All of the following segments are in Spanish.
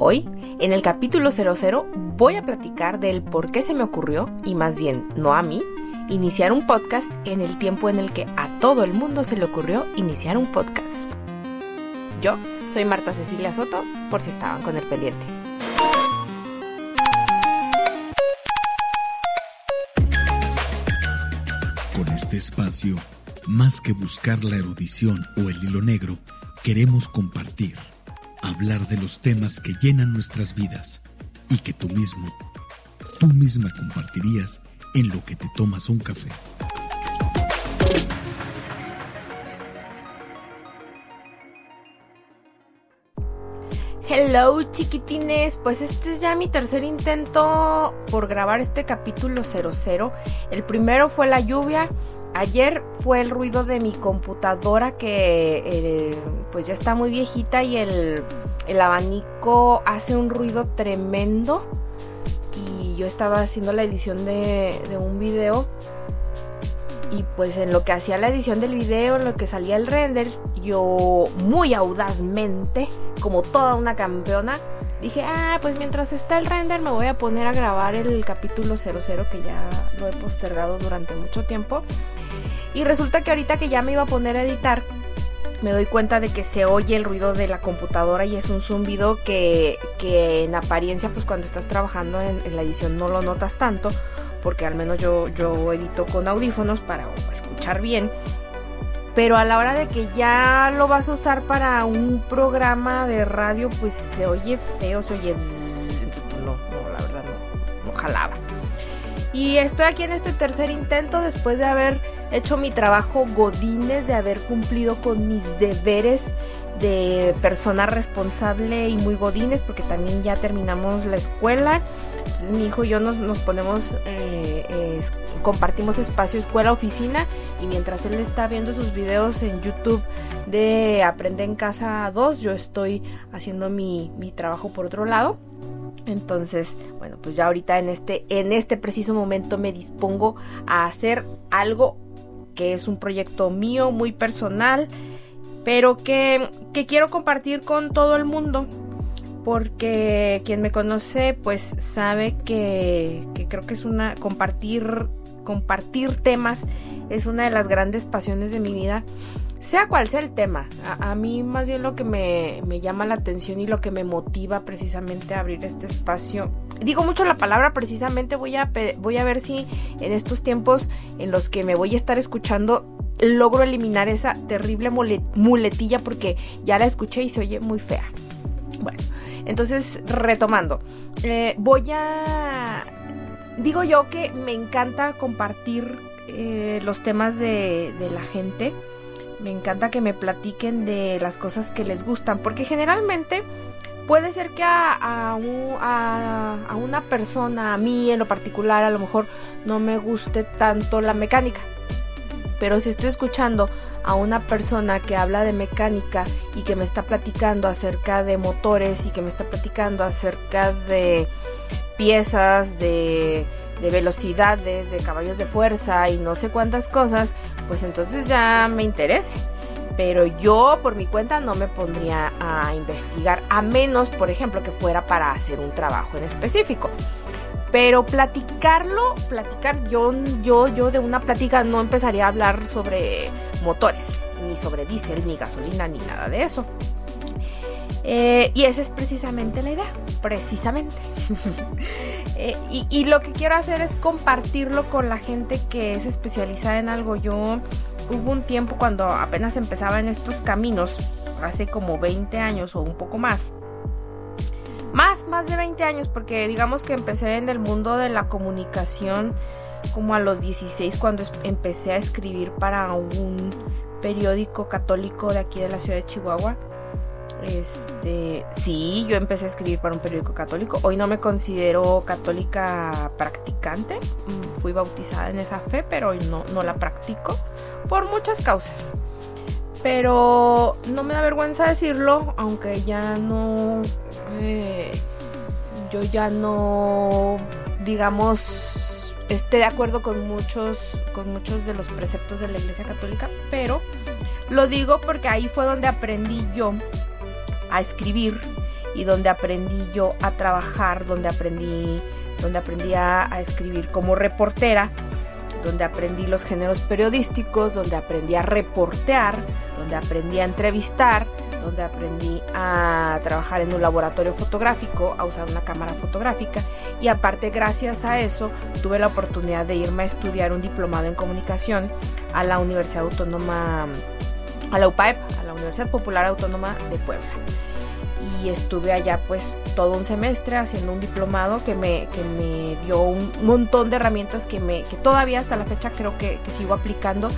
Hoy, en el capítulo 00, voy a platicar del por qué se me ocurrió, y más bien no a mí, iniciar un podcast en el tiempo en el que a todo el mundo se le ocurrió iniciar un podcast. Yo soy Marta Cecilia Soto, por si estaban con el pendiente. Con este espacio, más que buscar la erudición o el hilo negro, queremos compartir hablar de los temas que llenan nuestras vidas y que tú mismo, tú misma compartirías en lo que te tomas un café. Hello chiquitines, pues este es ya mi tercer intento por grabar este capítulo 00. El primero fue la lluvia, ayer fue el ruido de mi computadora que eh, pues ya está muy viejita y el, abanico hace un ruido tremendo. Y yo estaba haciendo la edición de, de un video y pues en lo que hacía la edición del video, en lo que salía el render, yo muy audazmente, como toda una campeona, dije, ah, pues mientras está el render me voy a poner a grabar el capítulo 00 que ya lo he postergado durante mucho tiempo. Y resulta que ahorita que ya me iba a poner a editar, me doy cuenta de que se oye el ruido de la computadora y es un zumbido que, que en apariencia pues cuando estás trabajando en, la edición no lo notas tanto porque al menos yo, yo edito con audífonos para escuchar bien. Pero a la hora de que ya lo vas a usar para un programa de radio pues se oye feo, se oye no, no, la verdad no jalaba. Y estoy aquí en este tercer intento después de haber hecho mi trabajo godines, de haber cumplido con mis deberes de persona responsable y muy godines, porque también ya terminamos la escuela. Entonces mi hijo y yo nos, nos ponemos, eh, eh, compartimos espacio escuela-oficina y mientras él está viendo sus videos en YouTube de Aprende en Casa 2, yo estoy haciendo mi, mi trabajo por otro lado. Entonces, bueno, pues ya ahorita en este, en este preciso momento me dispongo a hacer algo que es un proyecto mío, muy personal, pero que, que quiero compartir con todo el mundo. Porque quien me conoce, pues sabe que, que creo que es una compartir, compartir temas es una de las grandes pasiones de mi vida sea cual sea el tema, a, mí más bien lo que me, llama la atención y lo que me motiva precisamente a abrir este espacio, digo mucho la palabra precisamente, voy a, voy a ver si en estos tiempos en los que me voy a estar escuchando logro eliminar esa terrible muletilla porque ya la escuché y se oye muy fea. Bueno, entonces retomando, eh, voy a... Digo yo que me encanta compartir eh, los temas de, de la gente me encanta que me platiquen de las cosas que les gustan, porque generalmente puede ser que a, una persona, a mí en lo particular, a lo mejor no me guste tanto la mecánica. Pero si estoy escuchando a una persona que habla de mecánica y que me está platicando acerca de motores y que me está platicando acerca de piezas, de de velocidades, de caballos de fuerza y no sé cuántas cosas, pues entonces ya me interese. Pero yo por mi cuenta no me pondría a investigar, a menos, por ejemplo, que fuera para hacer un trabajo en específico. Pero platicarlo, platicar, yo, yo, yo de una plática no empezaría a hablar sobre motores, ni sobre diésel, ni gasolina, ni nada de eso. Eh, y esa es precisamente la idea, precisamente. Eh, y, lo que quiero hacer es compartirlo con la gente que es especializada en algo. Yo hubo un tiempo cuando apenas empezaba en estos caminos, hace como 20 años o un poco más. Más, más de 20 años, porque digamos que empecé en el mundo de la comunicación como a los 16 cuando empecé a escribir para un periódico católico de aquí de la ciudad de Chihuahua este, sí, yo empecé a escribir para un periódico católico. Hoy no me considero católica practicante. Mm, fui bautizada en esa fe, pero hoy no, no la practico por muchas causas. Pero no me da vergüenza decirlo, aunque ya no. Eh, yo ya no. Digamos. Esté de acuerdo con muchos. Con muchos de los preceptos de la iglesia católica. Pero lo digo porque ahí fue donde aprendí yo a escribir y donde aprendí yo a trabajar, donde aprendí, donde aprendí a, a escribir como reportera donde aprendí los géneros periodísticos, donde aprendí a reportear, donde aprendí a entrevistar, donde aprendí a trabajar en un laboratorio fotográfico, a usar una cámara fotográfica y aparte gracias a eso tuve la oportunidad de irme a estudiar un diplomado en comunicación a la Universidad Autónoma, a la UPAEP, a la Universidad Popular Autónoma de Puebla. Y estuve allá pues todo un semestre haciendo un diplomado que me, que me dio un montón de herramientas que, me, que todavía hasta la fecha creo que, sigo aplicando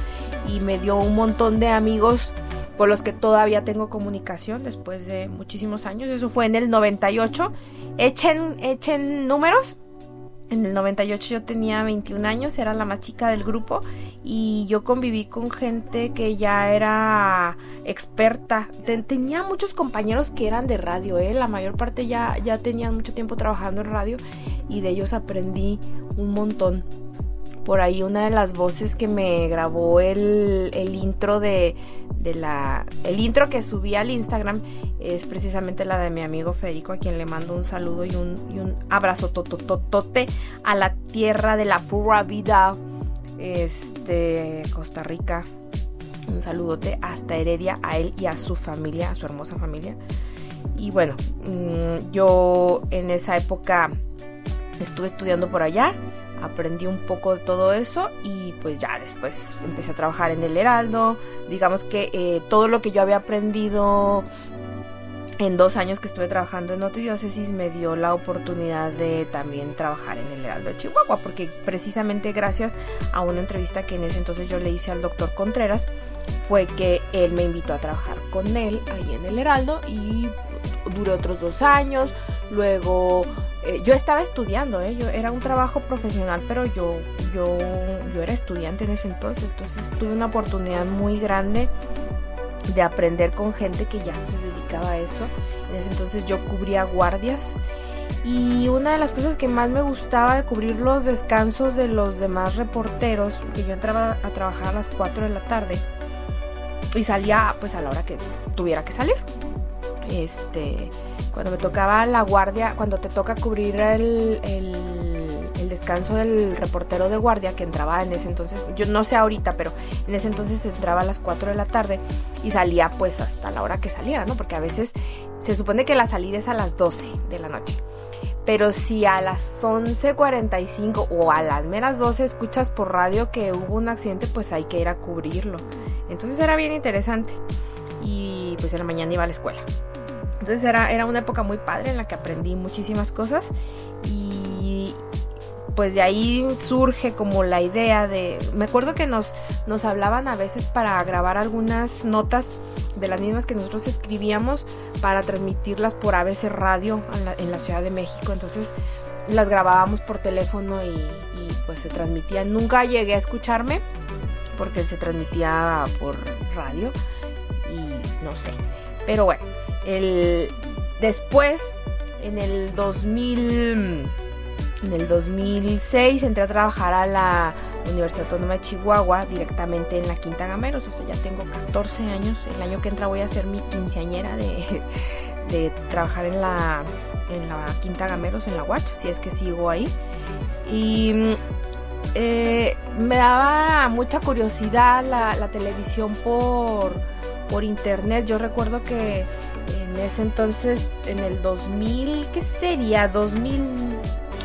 y me dio un montón de amigos con los que todavía tengo comunicación después de muchísimos años. Eso fue en el 98. Echen, echen números. En el 98 yo tenía 21 años, era la más chica del grupo y yo conviví con gente que ya era experta. tenía muchos compañeros que eran de radio, ¿eh? la mayor parte ya, ya tenían mucho tiempo trabajando en radio y de ellos aprendí un montón por ahí una de las voces que me grabó el, intro de, la... El intro que subí al Instagram es precisamente la de mi amigo Federico, a quien le mando un saludo y un, y un abrazo totototote a la tierra de la pura vida, este, Costa Rica. Un saludote hasta Heredia a él y a su familia, a su hermosa familia. Y bueno, mm, yo en esa época estuve estudiando por allá aprendí un poco de todo eso y pues ya después empecé a trabajar en el Heraldo. Digamos que eh, todo lo que yo había aprendido en dos años que estuve trabajando en Diócesis me dio la oportunidad de también trabajar en el Heraldo de Chihuahua, porque precisamente gracias a una entrevista que en ese entonces yo le hice al doctor Contreras, fue que él me invitó a trabajar con él ahí en el Heraldo y duré otros dos años, luego eh, yo estaba estudiando, ¿eh? yo, era un trabajo profesional, pero yo, yo, yo era estudiante en ese entonces, entonces tuve una oportunidad muy grande de aprender con gente que ya se dedicaba a eso. En ese entonces yo cubría guardias y una de las cosas que más me gustaba de cubrir los descansos de los demás reporteros, porque yo entraba a trabajar a las 4 de la tarde y salía pues a la hora que tuviera que salir. Este, cuando me tocaba la guardia, cuando te toca cubrir el, el, descanso del reportero de guardia que entraba en ese entonces, yo no sé ahorita, pero en ese entonces entraba a las 4 de la tarde y salía pues hasta la hora que saliera, ¿no? Porque a veces se supone que la salida es a las 12 de la noche. Pero si a las 11.45 o a las meras 12 escuchas por radio que hubo un accidente, pues hay que ir a cubrirlo. Entonces era bien interesante. Y pues en la mañana iba a la escuela. Entonces era, era una época muy padre en la que aprendí muchísimas cosas y pues de ahí surge como la idea de... Me acuerdo que nos, nos hablaban a veces para grabar algunas notas de las mismas que nosotros escribíamos para transmitirlas por ABC Radio en la, Ciudad de México. Entonces las grabábamos por teléfono y, y pues se transmitían. Nunca llegué a escucharme porque se transmitía por radio y no sé. Pero bueno, el, después, en el 2000, en el 2006 entré a trabajar a la Universidad Autónoma de Chihuahua directamente en la Quinta Gameros, o sea, ya tengo 14 años. El año que entra voy a ser mi quinceañera de, de trabajar en la, en la Quinta Gameros, en la Watch, si es que sigo ahí. Y eh, me daba mucha curiosidad la, la televisión por, por internet. Yo recuerdo que en ese entonces, en el 2000, ¿qué sería? 2000,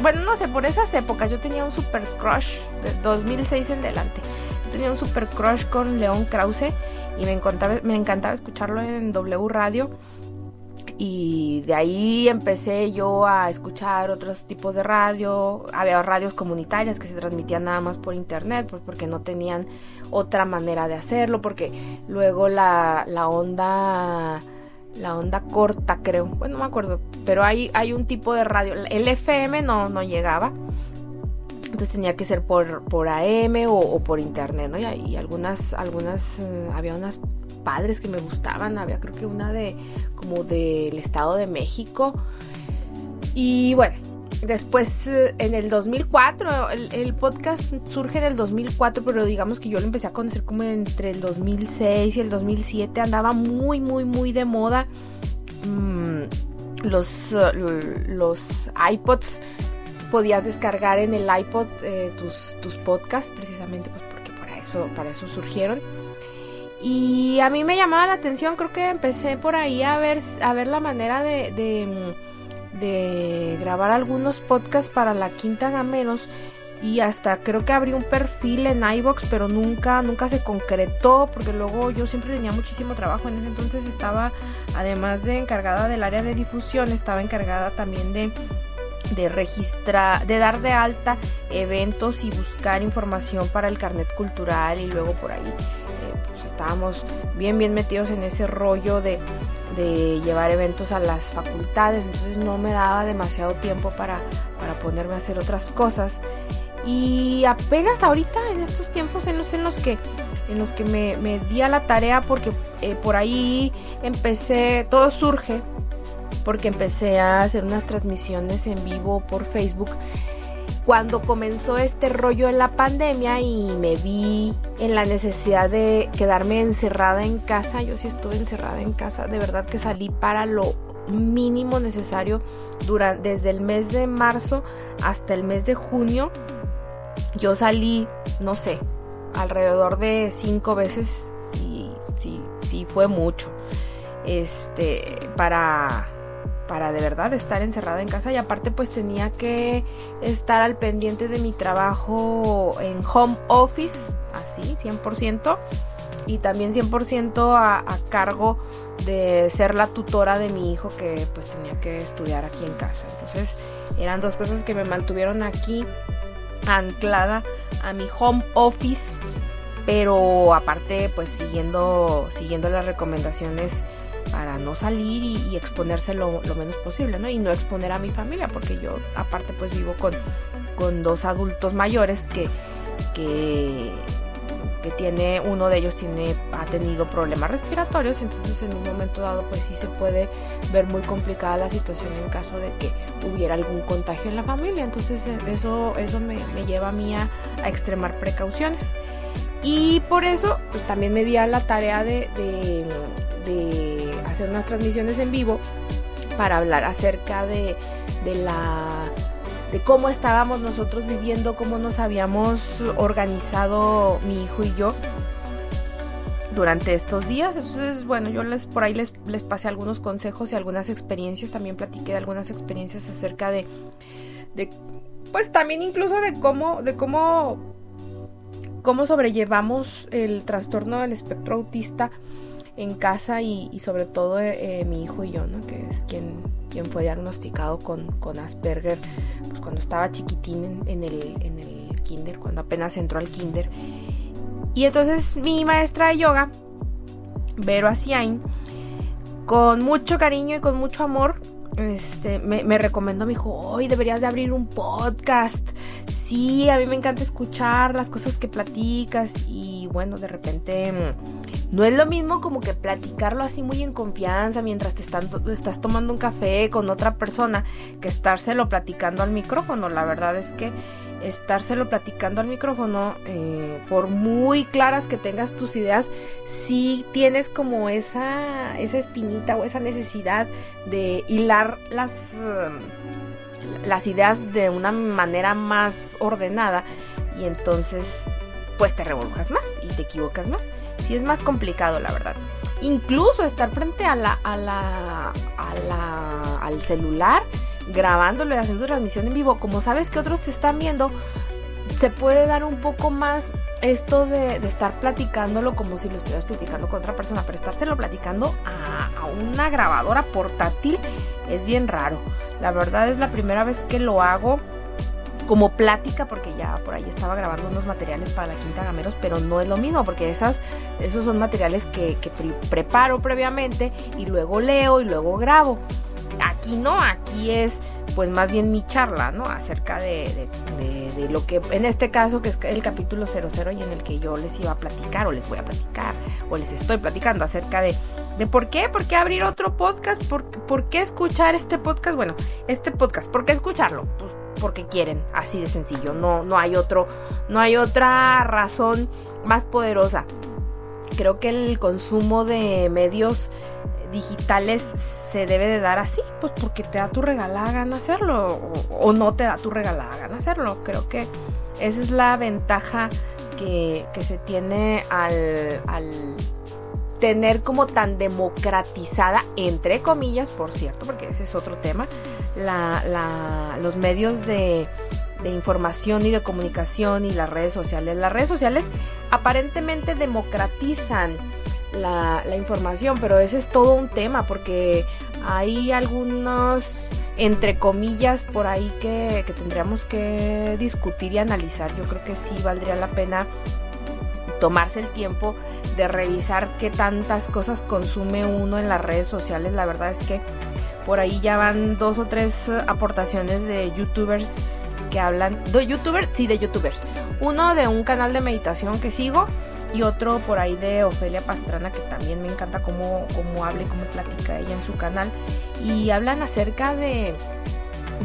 bueno, no sé, por esas épocas yo tenía un super crush, de 2006 en delante. Yo tenía un super crush con León Krause y me encantaba, me encantaba escucharlo en W Radio. Y de ahí empecé yo a escuchar otros tipos de radio. Había radios comunitarias que se transmitían nada más por internet, pues porque no tenían otra manera de hacerlo, porque luego la, la onda la onda corta, creo. Bueno, no me acuerdo. Pero hay, hay un tipo de radio. El FM no, no llegaba. Entonces tenía que ser por, por AM o, por internet, ¿no? Y, algunas, algunas, eh, había unas padres que me gustaban. Había creo que una de, como del Estado de México. Y bueno, Después, eh, en el 2004, el, podcast surge en el 2004, pero digamos que yo lo empecé a conocer como entre el 2006 y el 2007. Andaba muy, muy, muy de moda. Mm, los, uh, los iPods podías descargar en el iPod eh, tus, tus podcasts, precisamente pues porque para eso, para eso surgieron. Y a mí me llamaba la atención, creo que empecé por ahí a ver, a ver la manera de, de, grabar algunos podcasts para la Quinta Gameros y hasta creo que abrí un perfil en iBox, pero nunca, nunca se concretó porque luego yo siempre tenía muchísimo trabajo en ese entonces estaba, además de encargada del área de difusión, estaba encargada también de de registrar, de dar de alta eventos y buscar información para el carnet cultural y luego por ahí estábamos bien bien metidos en ese rollo de, de, llevar eventos a las facultades entonces no me daba demasiado tiempo para, para ponerme a hacer otras cosas. Y apenas ahorita en estos tiempos en los, en los que en los que me, me di a la tarea porque eh, por ahí empecé todo surge porque empecé a hacer unas transmisiones en vivo por Facebook cuando comenzó este rollo en la pandemia y me vi en la necesidad de quedarme encerrada en casa, yo sí estuve encerrada en casa, de verdad que salí para lo mínimo necesario durante, desde el mes de marzo hasta el mes de junio. Yo salí, no sé, alrededor de cinco veces y sí, sí fue mucho. Este, para para de verdad estar encerrada en casa y aparte pues tenía que estar al pendiente de mi trabajo en home office, así, 100%, y también 100% a, a cargo de ser la tutora de mi hijo que pues tenía que estudiar aquí en casa. Entonces eran dos cosas que me mantuvieron aquí anclada a mi home office, pero aparte pues siguiendo, siguiendo las recomendaciones para no salir y, exponerse lo, menos posible, ¿no? Y no exponer a mi familia, porque yo aparte pues vivo con, con dos adultos mayores que, que, que, tiene, uno de ellos tiene, ha tenido problemas respiratorios, entonces en un momento dado pues sí se puede ver muy complicada la situación en caso de que hubiera algún contagio en la familia, entonces eh, eso, eso me, lleva a mí a, extremar precauciones. Y por eso, pues también me di a la tarea de hacer unas transmisiones en vivo para hablar acerca de, de la de cómo estábamos nosotros viviendo, cómo nos habíamos organizado mi hijo y yo durante estos días. Entonces, bueno, yo les por ahí les, les pasé algunos consejos y algunas experiencias. También platiqué de algunas experiencias acerca de, de pues también incluso de cómo, de cómo, cómo sobrellevamos el trastorno del espectro autista en casa y, sobre todo eh, mi hijo y yo, que es quien, quien fue diagnosticado con, Asperger pues cuando estaba chiquitín en, el, en el kinder, cuando apenas entró al kinder. Y entonces mi maestra de yoga, Vero Asiain, con mucho cariño y con mucho amor, este, me, me, recomendó, me dijo, hoy deberías de abrir un podcast. Sí, a mí me encanta escuchar las cosas que platicas y bueno, de repente no es lo mismo como que platicarlo así muy en confianza mientras te estás tomando un café con otra persona que estárselo platicando al micrófono. La verdad es que estárselo platicando al micrófono, eh, por muy claras que tengas tus ideas, si tienes como esa, esa espinita o esa necesidad de hilar las, um, las ideas de una manera más ordenada y entonces pues te revolujas más y te equivocas más. Si es más complicado, la verdad. Incluso estar frente a la, a la, a la, al celular grabándolo y haciendo transmisión en vivo, como sabes que otros te están viendo, se puede dar un poco más esto de, estar platicándolo como si lo estuvieras platicando con otra persona, pero estárselo platicando a, una grabadora portátil es bien raro. La verdad es la primera vez que lo hago como plática, porque ya por ahí estaba grabando unos materiales para la Quinta Gameros, pero no es lo mismo, porque esas, esos son materiales que, preparo previamente y luego leo y luego grabo. Aquí no, aquí es pues más bien mi charla, ¿no? Acerca de, lo que, en este caso, que es el capítulo 00 y en el que yo les iba a platicar o les voy a platicar o les estoy platicando acerca de, de por qué, por qué abrir otro podcast, por, por qué escuchar este podcast, bueno, este podcast, ¿por qué escucharlo? Pues porque quieren, así de sencillo, no, no hay otro, no hay otra razón más poderosa. Creo que el consumo de medios digitales se debe de dar así, pues porque te da tu regalada gana hacerlo o, no te da tu regalada gana hacerlo. Creo que esa es la ventaja que, se tiene al tener como tan democratizada, entre comillas, por cierto, porque ese es otro tema, la, los medios de, de, información y de comunicación y las redes sociales. Las redes sociales aparentemente democratizan la, información, pero ese es todo un tema porque hay algunos, entre comillas, por ahí que, que tendríamos que discutir y analizar. Yo creo que sí valdría la pena tomarse el tiempo de revisar qué tantas cosas consume uno en las redes sociales. La verdad es que por ahí ya van dos o tres aportaciones de youtubers que hablan. ¿De youtubers? Sí, de youtubers. Uno de un canal de meditación que sigo y otro por ahí de Ofelia Pastrana que también me encanta cómo, cómo habla y cómo platica ella en su canal. Y hablan acerca de,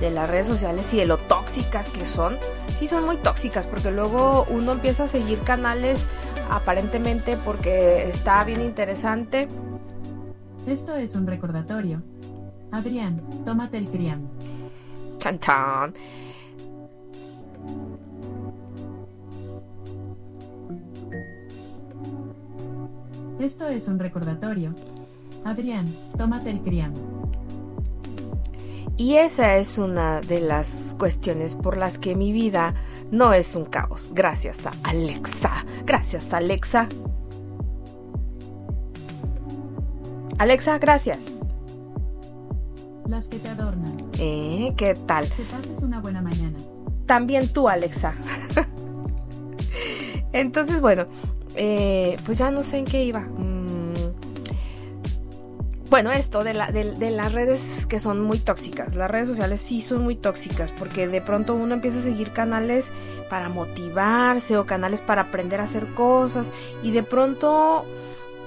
de las redes sociales y de lo tóxicas que son. Sí, son muy tóxicas porque luego uno empieza a seguir canales aparentemente porque está bien interesante. Esto es un recordatorio. Adrián, tómate el crián. Chan chan. Esto es un recordatorio. Adrián, tómate el crián. Y esa es una de las cuestiones por las que mi vida no es un caos. Gracias a Alexa. Gracias, Alexa. Alexa, gracias. Las que te adornan. ¿Eh? ¿Qué tal? Que pases una buena mañana. También tú, Alexa. Entonces, bueno, eh, pues ya no sé en qué iba. Bueno, esto de, la, de, las redes que son muy tóxicas. Las redes sociales sí son muy tóxicas porque de pronto uno empieza a seguir canales para motivarse o canales para aprender a hacer cosas y de pronto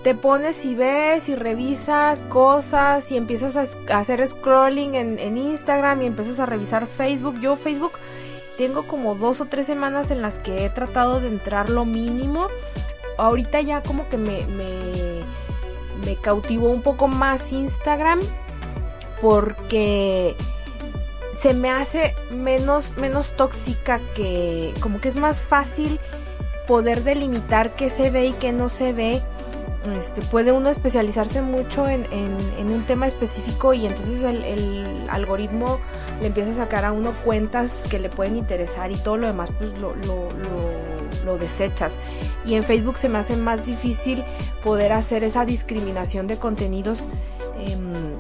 te pones y ves y revisas cosas y empiezas a, hacer scrolling en, Instagram y empiezas a revisar Facebook. Yo Facebook tengo como dos o tres semanas en las que he tratado de entrar lo mínimo ahorita ya como que me, cautivó un poco más Instagram porque se me hace menos, menos tóxica que como que es más fácil poder delimitar qué se ve y qué no se ve. Este, puede uno especializarse mucho en, un tema específico y entonces el, algoritmo le empieza a sacar a uno cuentas que le pueden interesar y todo lo demás pues lo desechas. Y en Facebook se me hace más difícil poder hacer esa discriminación de contenidos. Em,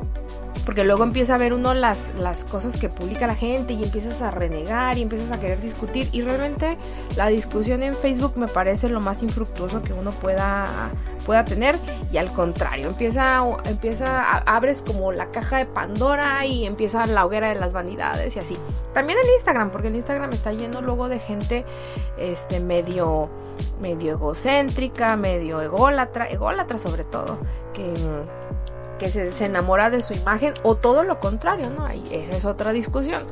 porque luego empieza a ver uno las, las cosas que publica la gente y empiezas a renegar y empiezas a querer discutir y realmente la discusión en Facebook me parece lo más infructuoso que uno pueda, pueda tener y al contrario, empieza, empieza, abres como la caja de Pandora y empieza la hoguera de las vanidades y así. También en Instagram, porque el Instagram está lleno luego de gente este, medio medio egocéntrica, medio ególatra, ególatra sobre todo, que que se, enamora de su imagen o todo lo contrario, ¿no? esa es otra discusión.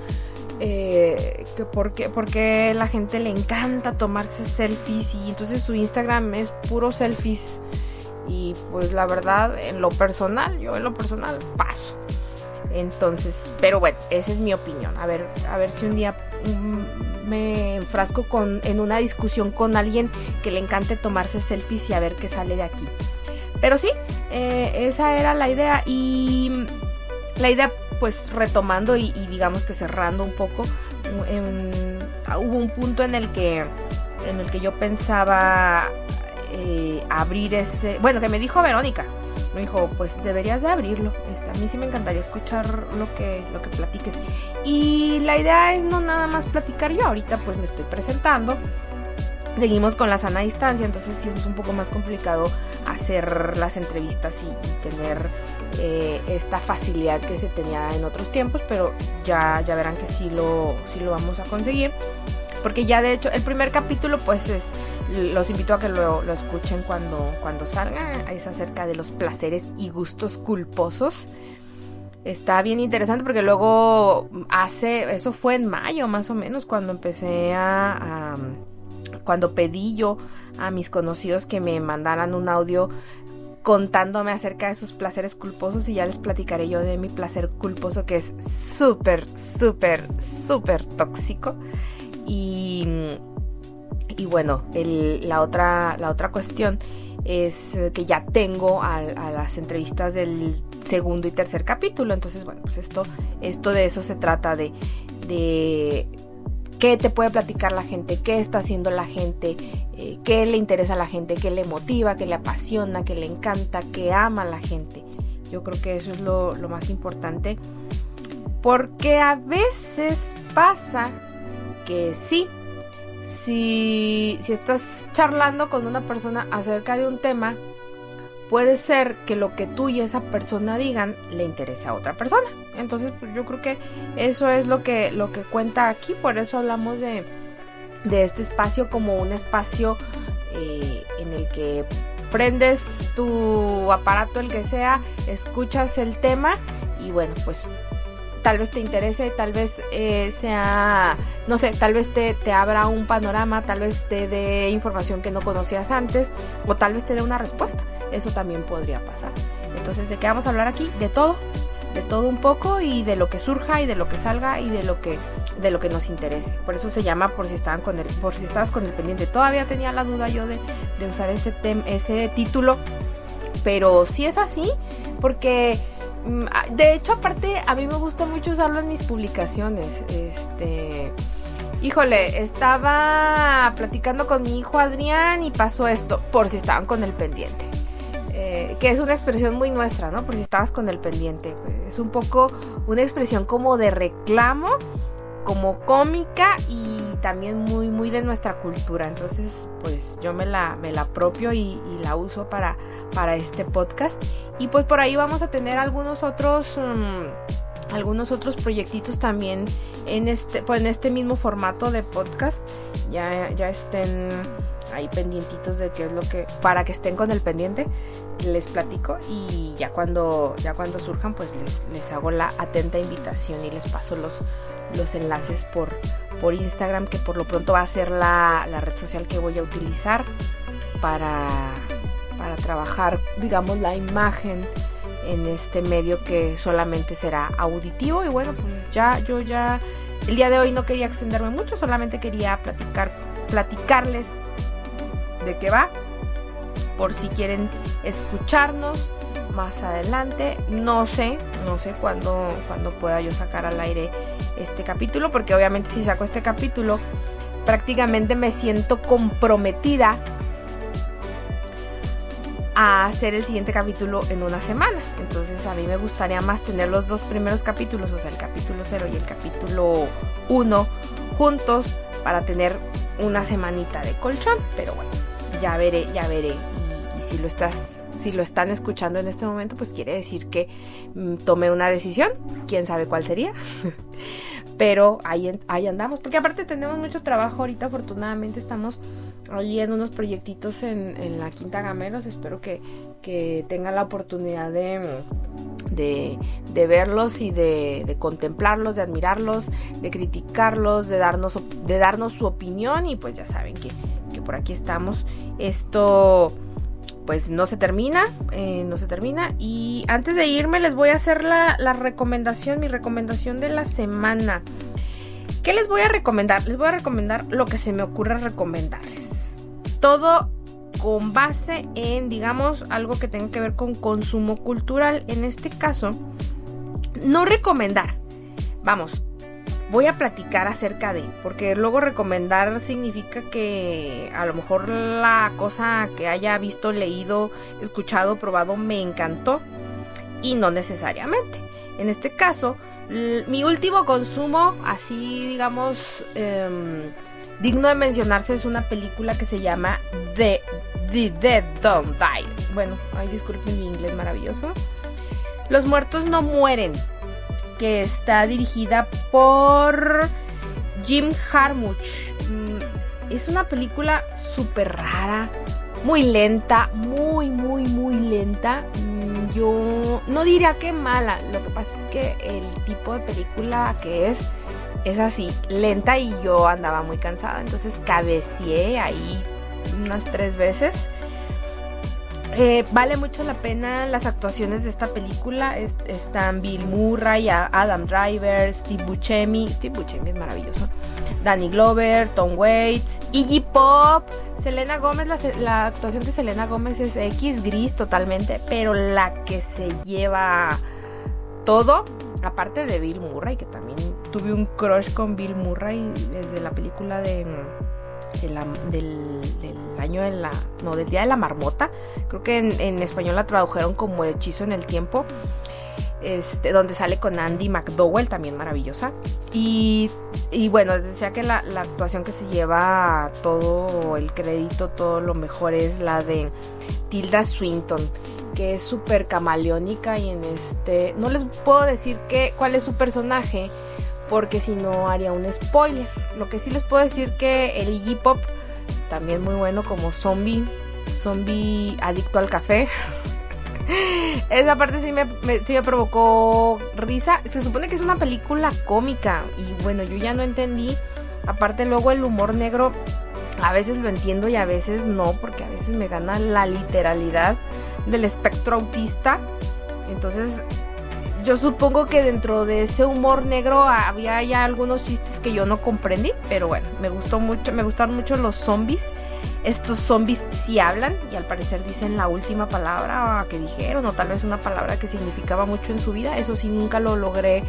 Eh, que porque, porque la gente le encanta tomarse selfies y entonces su Instagram es puro selfies. Y pues la verdad, en lo personal, yo en lo personal paso. Entonces, pero bueno, esa es mi opinión. A ver, a ver si un día mm, me enfrasco con, en una discusión con alguien que le encante tomarse selfies y a ver qué sale de aquí. Pero sí, eh, esa era la idea y la idea pues retomando y, digamos que cerrando un poco, hubo un punto en el que, en el que yo pensaba eh, abrir ese, bueno, que me dijo Verónica, me dijo, pues deberías de abrirlo. Este, a mí sí me encantaría escuchar lo que, lo que platiques. Y la idea es no nada más platicar yo, ahorita pues me estoy presentando seguimos con la sana distancia, entonces sí es un poco más complicado hacer las entrevistas y, tener eh, esta facilidad que se tenía en otros tiempos, pero ya, ya verán que sí lo, sí lo vamos a conseguir. Porque ya de hecho el primer capítulo pues es, los invito a que lo, lo escuchen cuando, cuando salga, es acerca de los placeres y gustos culposos. Está bien interesante porque luego hace, eso fue en mayo más o menos cuando empecé a cuando pedí yo a mis conocidos que me mandaran un audio contándome acerca de sus placeres culposos y ya les platicaré yo de mi placer culposo que es súper, súper, súper tóxico. Y, y bueno, la, otra, la otra cuestión es que ya tengo a, las entrevistas del segundo y tercer capítulo. Entonces, bueno, pues esto, esto de eso se trata de, de qué te puede platicar la gente, qué está haciendo la gente, eh, qué le interesa a la gente, qué le motiva, qué le apasiona, qué le encanta, qué ama a la gente. Yo creo que eso es lo, lo más importante. Porque a veces pasa que sí, si, si estás charlando con una persona acerca de un tema, puede ser que lo que tú y esa persona digan le interese a otra persona. Entonces, pues yo creo que eso es lo que, lo que cuenta aquí, por eso hablamos de, de este espacio como un espacio eh, en el que prendes tu aparato, el que sea, escuchas el tema y bueno, pues tal vez te interese, tal vez eh, sea, no sé, tal vez te, te, abra un panorama, tal vez te dé información que no conocías antes o tal vez te dé una respuesta eso también podría pasar. Entonces, ¿de qué vamos a hablar aquí? De todo, de todo un poco y de lo que surja y de lo que salga y de lo que de lo que nos interese. Por eso se llama por si estaban con el por si estabas con el pendiente. Todavía tenía la duda yo de, usar ese ese título, pero si es así porque mm, de hecho aparte a mí me gusta mucho usarlo en mis publicaciones. Este híjole, estaba platicando con mi hijo Adrián y pasó esto, por si estaban con el pendiente. Que es una expresión muy nuestra, ¿no? Por si estabas con el pendiente. Pues, es un poco una expresión como de reclamo, como cómica y también muy, muy de nuestra cultura. Entonces, pues yo me la, me la apropio y, la uso para, para este podcast. Y pues por ahí vamos a tener algunos otros... Mm, algunos otros proyectitos también en este, pues en este mismo formato de podcast. Ya, ya estén ahí pendientitos de qué es lo que. para que estén con el pendiente. Les platico. Y ya cuando. ya cuando surjan, pues les, les hago la atenta invitación y les paso los, los enlaces por, por Instagram. Que por lo pronto va a ser la, la red social que voy a utilizar para. para trabajar, digamos, la imagen en este medio que solamente será auditivo y bueno pues ya yo ya el día de hoy no quería extenderme mucho solamente quería platicar platicarles de qué va por si quieren escucharnos más adelante no sé no sé cuándo cuando pueda yo sacar al aire este capítulo porque obviamente si saco este capítulo prácticamente me siento comprometida a hacer el siguiente capítulo en una semana. Entonces a mí me gustaría más tener los dos primeros capítulos, o sea, el capítulo 0 y el capítulo 1 juntos para tener una semanita de colchón. Pero bueno, ya veré, ya veré. Si lo estás si lo están escuchando en este momento, pues quiere decir que mm, tomé una decisión. Quién sabe cuál sería. Pero ahí, ahí andamos. Porque aparte tenemos mucho trabajo ahorita. Afortunadamente estamos allí en unos proyectitos en, la Quinta Gameros. Espero que, que tengan la oportunidad de, de, verlos y de, contemplarlos, de admirarlos, de criticarlos, de darnos, de darnos su opinión. Y pues ya saben que, por aquí estamos. Esto pues no se termina, eh, no se termina. Y antes de irme les voy a hacer la, la recomendación, mi recomendación de la semana. ¿Qué les voy a recomendar? Les voy a recomendar lo que se me ocurra recomendarles. Todo con base en, digamos, algo que tenga que ver con consumo cultural. En este caso, no recomendar. Vamos, voy a platicar acerca de, porque luego recomendar significa que a lo mejor la cosa que haya visto, leído, escuchado, probado me encantó y no necesariamente. En este caso, mi último consumo, así digamos, em, digno de mencionarse, es una película que se llama The, The Dead Don't Die. Bueno, ay, disculpen mi inglés maravilloso. Los muertos no mueren, que está dirigida por Jim Harmuch. Mm, es una película súper rara, muy lenta, muy, muy, muy lenta. Mm, yo no diría que mala, lo que pasa es que el tipo de película que es es así, lenta y yo andaba muy cansada, entonces cabeceé ahí unas tres veces. Eh, vale mucho la pena las actuaciones de esta película. están Bill Murray, Adam Driver, Steve Buscemi. Steve Buscemi es maravilloso. Danny Glover, Tom Waits, Iggy Pop, Selena Gómez. La, actuación de Selena Gómez es X gris totalmente, pero la que se lleva todo, aparte de Bill Murray, que también tuve un crush con Bill Murray desde la película de del, año de la. No, del Día de la Marmota. Creo que en, español la tradujeron como Hechizo en el Tiempo. Este, donde sale con Andy McDowell, también maravillosa. Y, y bueno, decía que la, la, actuación que se lleva todo el crédito, todo lo mejor es la de Tilda Swinton, que es súper camaleónica y en este... No les puedo decir que, cuál es su personaje, porque si no haría un spoiler. Lo que sí les puedo decir que el Iggy Pop, también muy bueno como zombie, zombie adicto al café. Esa parte sí me, sí me provocó risa. Se supone que es una película cómica y bueno, yo ya no entendí. Aparte luego el humor negro, a veces lo entiendo y a veces no, porque a veces me gana la literalidad del espectro autista. Entonces yo supongo que dentro de ese humor negro había ya algunos chistes que yo no comprendí, pero bueno, me gustó mucho, me gustaron mucho los zombies. Estos zombies sí hablan y al parecer dicen la última palabra que dijeron o tal vez una palabra que significaba mucho en su vida. Eso sí nunca lo logré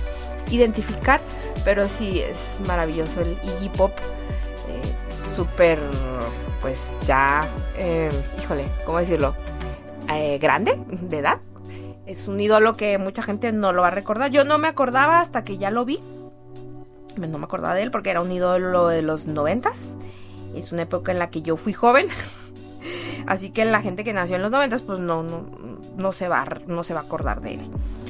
identificar, pero sí es maravilloso el Iggy Pop, eh, súper, pues ya, eh, híjole, ¿cómo decirlo? Eh, grande de edad es un ídolo que mucha gente no lo va a recordar. Yo no me acordaba hasta que ya lo vi. No me acordaba de él porque era un ídolo de los noventas. Es una época en la que yo fui joven. Así que la gente que nació en los noventas, pues no, no, no, se va, no se va a acordar de él.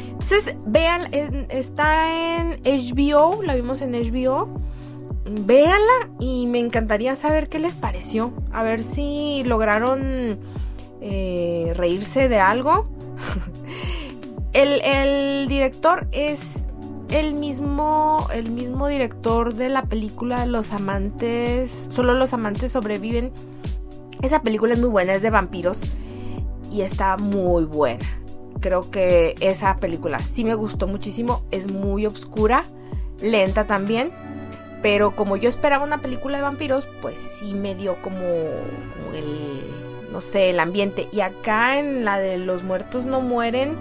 Entonces, vean, está en HBO, la vimos en HBO. Véanla y me encantaría saber qué les pareció. A ver si lograron eh, reírse de algo. el, director es el mismo, el mismo director de la película Los amantes, solo los amantes sobreviven. Esa película es muy buena, es de vampiros y está muy buena. Creo que esa película sí me gustó muchísimo, es muy oscura, lenta también, pero como yo esperaba una película de vampiros, pues sí me dio como, como el, no sé, el ambiente. Y acá en la de los muertos no mueren,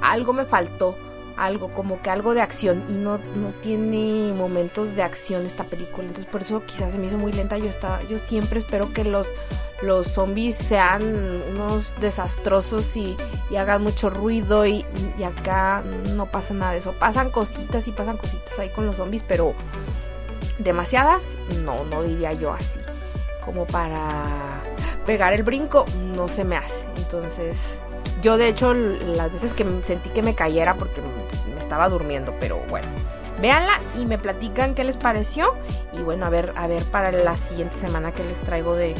algo me faltó, algo como que algo de acción. Y no, no tiene momentos de acción esta película, entonces por eso quizás se me hizo muy lenta, yo estaba, yo siempre espero que los, los zombies sean unos desastrosos y, hagan mucho ruido. Y, y, acá no pasa nada de eso, pasan cositas y pasan cositas ahí con los zombies, pero demasiadas, no, no diría yo así, como para pegar el brinco, no se me hace, entonces yo de hecho las veces que sentí que me cayera porque me estaba durmiendo, pero bueno. Véanla y me platican qué les pareció. Y bueno, a ver, a ver para la siguiente semana que les traigo de,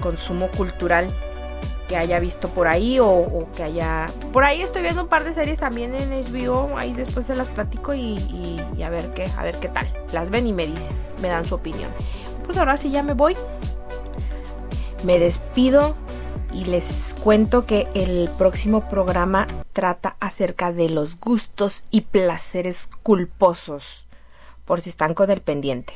consumo cultural que haya visto por ahí o, que haya... Por ahí estoy viendo un par de series también en HBO, ahí después se las platico y, y, a ver qué, a ver qué tal. Las ven y me dicen, me dan su opinión. Pues ahora sí ya me voy. Me despido y les cuento que el próximo programa trata acerca de los gustos y placeres culposos, por si están con el pendiente.